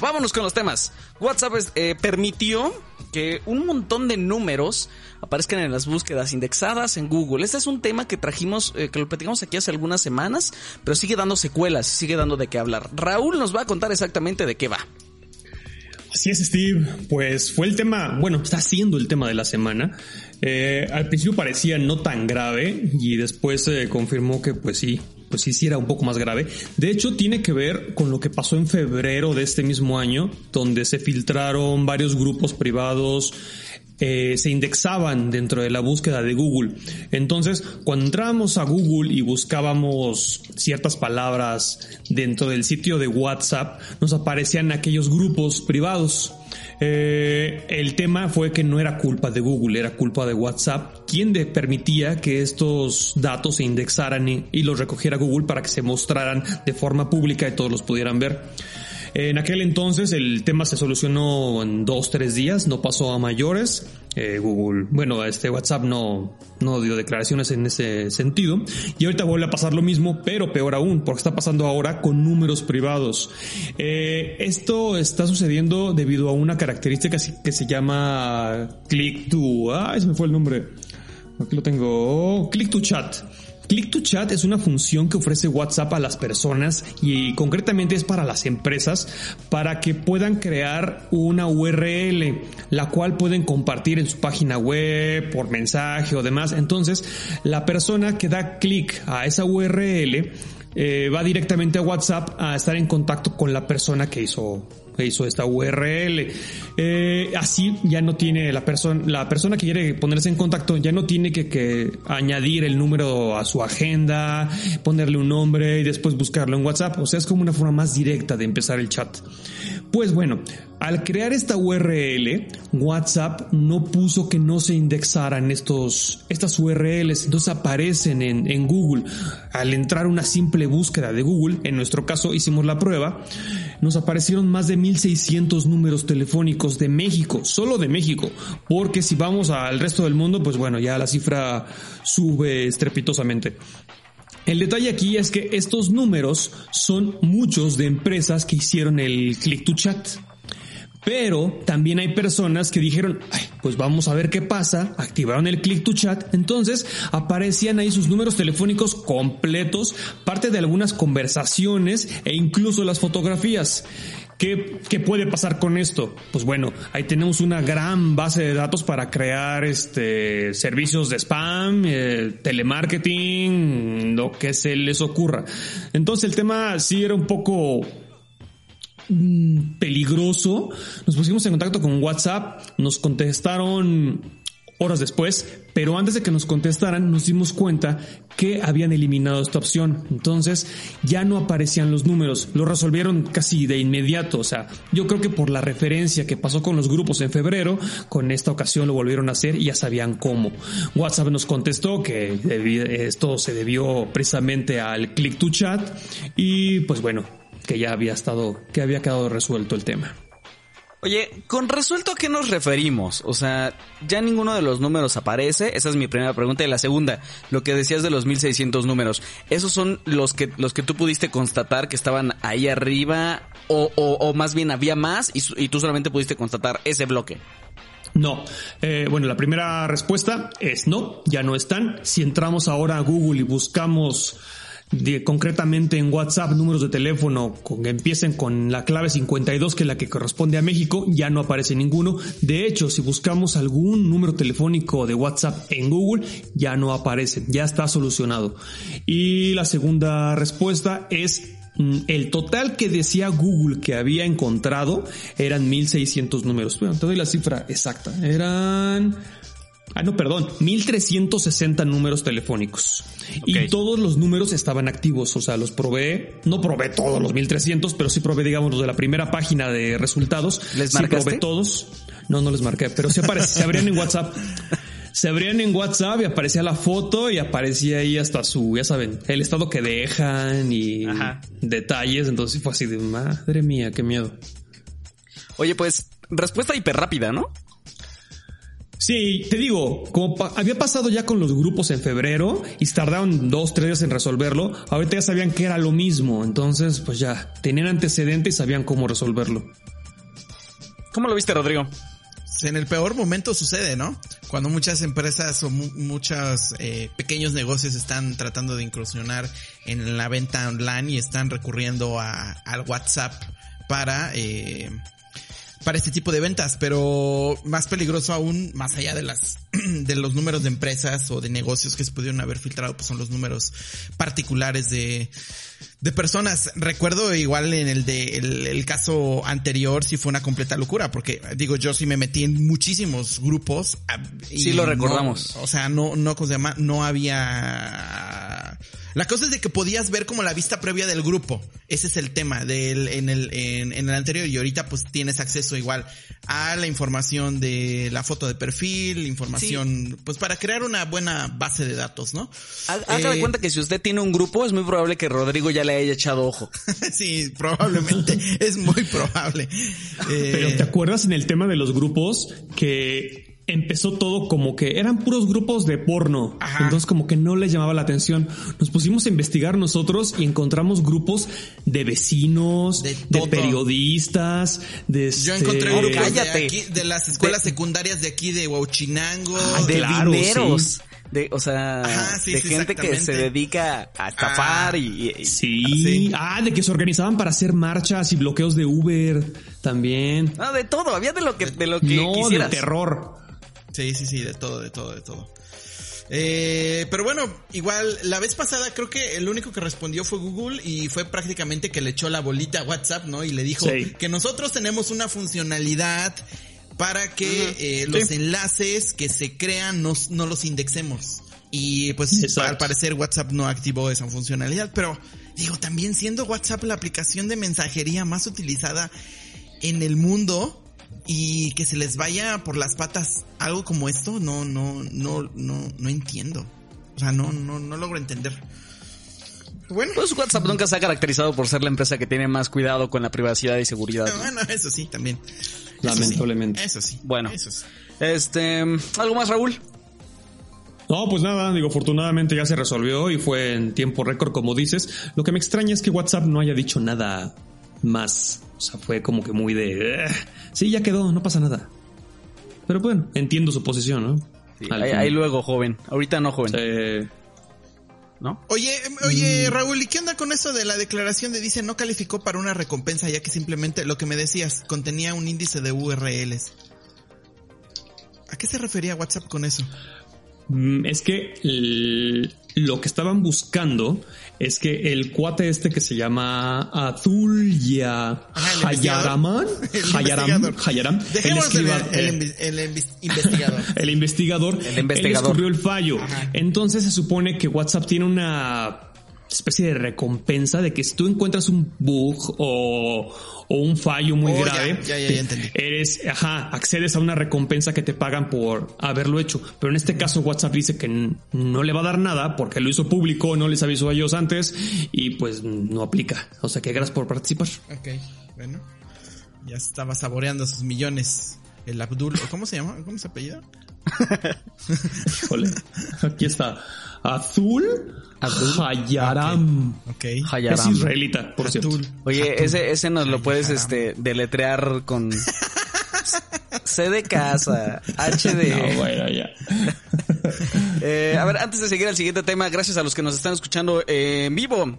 vámonos con los temas. WhatsApp eh, permitió que un montón de números aparezcan en las búsquedas indexadas en Google. Este es un tema que trajimos, eh, que lo platicamos aquí hace algunas semanas, pero sigue dando secuelas, sigue dando de qué hablar. Raúl nos va a contar exactamente de qué va. Así es, Steve. Pues fue el tema, bueno, está siendo el tema de la semana. Eh, al principio parecía no tan grave y después se confirmó que pues sí, pues sí, sí era un poco más grave. De hecho, tiene que ver con lo que pasó en febrero de este mismo año, donde se filtraron varios grupos privados eh, se indexaban dentro de la búsqueda de Google. Entonces, cuando entrábamos a Google y buscábamos ciertas palabras dentro del sitio de WhatsApp, nos aparecían aquellos grupos privados. Eh, el tema fue que no era culpa de Google, era culpa de WhatsApp, quien permitía que estos datos se indexaran y los recogiera Google para que se mostraran de forma pública y todos los pudieran ver. En aquel entonces el tema se solucionó en dos, tres días, no pasó a mayores. Eh, Google, bueno, este WhatsApp no, no dio declaraciones en ese sentido. Y ahorita vuelve a pasar lo mismo, pero peor aún, porque está pasando ahora con números privados. Eh, esto está sucediendo debido a una característica que se llama click to, ah, ese me fue el nombre. Aquí lo tengo, click to chat. Click to Chat es una función que ofrece WhatsApp a las personas y concretamente es para las empresas para que puedan crear una URL, la cual pueden compartir en su página web, por mensaje o demás. Entonces, la persona que da clic a esa URL eh, va directamente a WhatsApp a estar en contacto con la persona que hizo hizo esta URL. Eh, así ya no tiene la persona, la persona que quiere ponerse en contacto ya no tiene que, que, añadir el número a su agenda, ponerle un nombre y después buscarlo en WhatsApp. O sea, es como una forma más directa de empezar el chat. Pues bueno, al crear esta URL, WhatsApp no puso que no se indexaran estos, estas URLs, entonces aparecen en, en Google. Al entrar una simple búsqueda de Google, en nuestro caso hicimos la prueba, nos aparecieron más de 1600 números telefónicos de México, solo de México, porque si vamos al resto del mundo, pues bueno, ya la cifra sube estrepitosamente. El detalle aquí es que estos números son muchos de empresas que hicieron el click to chat. Pero también hay personas que dijeron, Ay, pues vamos a ver qué pasa, activaron el click to chat, entonces aparecían ahí sus números telefónicos completos, parte de algunas conversaciones e incluso las fotografías. ¿Qué, ¿Qué, puede pasar con esto? Pues bueno, ahí tenemos una gran base de datos para crear este servicios de spam, eh, telemarketing, lo que se les ocurra. Entonces el tema sí era un poco peligroso. Nos pusimos en contacto con WhatsApp, nos contestaron horas después, pero antes de que nos contestaran nos dimos cuenta que habían eliminado esta opción. Entonces ya no aparecían los números, lo resolvieron casi de inmediato. O sea, yo creo que por la referencia que pasó con los grupos en febrero, con esta ocasión lo volvieron a hacer y ya sabían cómo. WhatsApp nos contestó que esto se debió precisamente al click to chat y pues bueno, que ya había estado, que había quedado resuelto el tema. Oye, ¿con resuelto a qué nos referimos? O sea, ya ninguno de los números aparece. Esa es mi primera pregunta. Y la segunda, lo que decías de los 1600 números. ¿Esos son los que, los que tú pudiste constatar que estaban ahí arriba? ¿O, o, más bien había más y, y, tú solamente pudiste constatar ese bloque? No. Eh, bueno, la primera respuesta es no, ya no están. Si entramos ahora a Google y buscamos concretamente en WhatsApp, números de teléfono que empiecen con la clave 52, que es la que corresponde a México, ya no aparece ninguno. De hecho, si buscamos algún número telefónico de WhatsApp en Google, ya no aparece, ya está solucionado. Y la segunda respuesta es mm, el total que decía Google que había encontrado eran 1600 números. Bueno, te doy la cifra exacta. Eran Ah, no, perdón, 1360 números telefónicos. Y todos los números estaban activos, o sea, los probé, no probé todos los 1300, pero sí probé, digamos, los de la primera página de resultados. ¿Les sí probé todos. No, no les marqué, pero sí aparecían, se abrían en WhatsApp. Se abrían en WhatsApp y aparecía la foto y aparecía ahí hasta su, ya saben, el estado que dejan y detalles. Entonces fue así de madre mía, qué miedo. Oye, pues, respuesta hiper rápida, ¿no? Sí, te digo, como había pasado ya con los grupos en febrero y tardaron dos, tres días en resolverlo, ahorita ya sabían que era lo mismo, entonces pues ya tenían antecedentes y sabían cómo resolverlo. ¿Cómo lo viste, Rodrigo? en el peor momento sucede, ¿no? Cuando muchas empresas o muchos eh, pequeños negocios están tratando de incursionar en la venta online y están recurriendo a, al WhatsApp para eh, para este tipo de ventas, pero más peligroso aún, más allá de las de los números de empresas o de negocios que se pudieron haber filtrado, pues son los números particulares de de personas. Recuerdo igual en el de el, caso anterior sí fue una completa locura, porque digo, yo sí me metí en muchísimos grupos. Ah, y sí lo recordamos. o sea, no, no, ¿cómo se llama? No había la cosa es de que podías ver como la vista previa del grupo. Ese es el tema del, en el, en, el anterior y ahorita pues tienes acceso igual a la información de la foto de perfil, información, pues para crear una buena base de datos, ¿no? Haga de eh, cuenta que si usted tiene un grupo es muy probable que Rodrigo ya le haya echado ojo. sí, probablemente, es muy probable. Pero ¿te acuerdas en el tema de los grupos que empezó todo como que eran puros grupos de porno. Entonces como que no les llamaba la atención. Nos pusimos a investigar nosotros y encontramos grupos de vecinos, de, periodistas, de Yo este, encontré grupos de, aquí, de las escuelas secundarias de aquí de Huachinango. Ah, de claro, De, o sea, de gente que se dedica a estafar y, sí. Ah, de que se organizaban para hacer marchas y bloqueos de Uber también. Ah, de todo, había de lo que, de lo que no, de terror. Sí, sí, sí, de todo, de todo, de todo. Eh, pero bueno, igual la vez pasada creo que el único que respondió fue Google y fue prácticamente que le echó la bolita a WhatsApp, ¿no? Y le dijo que nosotros tenemos una funcionalidad para que eh, los enlaces que se crean no, no los indexemos. Y pues al parecer WhatsApp no activó esa funcionalidad, pero digo, también siendo WhatsApp la aplicación de mensajería más utilizada en el mundo, y que se les vaya por las patas algo como esto, no, no, no, no, no entiendo. O sea, no, no, no logro entender. Bueno. Pues WhatsApp nunca se ha caracterizado por ser la empresa que tiene más cuidado con la privacidad y seguridad. Bueno, eso sí, también. Lamentablemente. Eso sí. Bueno. Este, ¿algo más, Raúl? No, pues nada, digo, afortunadamente ya se resolvió y fue en tiempo récord, como dices. Lo que me extraña es que WhatsApp no haya dicho nada más. O sea, fue como que muy de... sí, ya quedó, no pasa nada. Pero bueno, entiendo su posición, ¿no? ahí, luego, joven. Ahorita no, joven. ¿No? Oye, oye, mm. Raúl, ¿y qué onda con eso de la declaración de dice no calificó para una recompensa ya que simplemente lo que me decías contenía un índice de URLs? ¿A qué se refería WhatsApp con eso? Mm, es que lo que estaban buscando es que el cuate este que se llama Azulya Hayaraman, Hayaram, Hayaram, el, el, investigador. el investigador. El investigador. Él descubrió el fallo. Entonces se supone que WhatsApp tiene una especie de recompensa de que si tú encuentras un bug o, o un fallo muy oh, grave, eres, ajá, accedes a una recompensa que te pagan por haberlo hecho. Pero en este caso WhatsApp dice que no le va a dar nada porque lo hizo público, no les avisó a ellos antes y pues no aplica. O sea que gracias por participar. Ok, bueno. Ya estaba saboreando sus millones. El Abdul, ¿cómo se llama? ¿Cómo se apellida? Híjole, aquí está. Azul, Hayaram. Okay. Es israelita, por cierto. Oye, ese, ese nos lo puedes este deletrear con C de casa, H de. No, bueno, ya. eh, a ver, antes de seguir al siguiente tema, gracias a los que nos están escuchando en vivo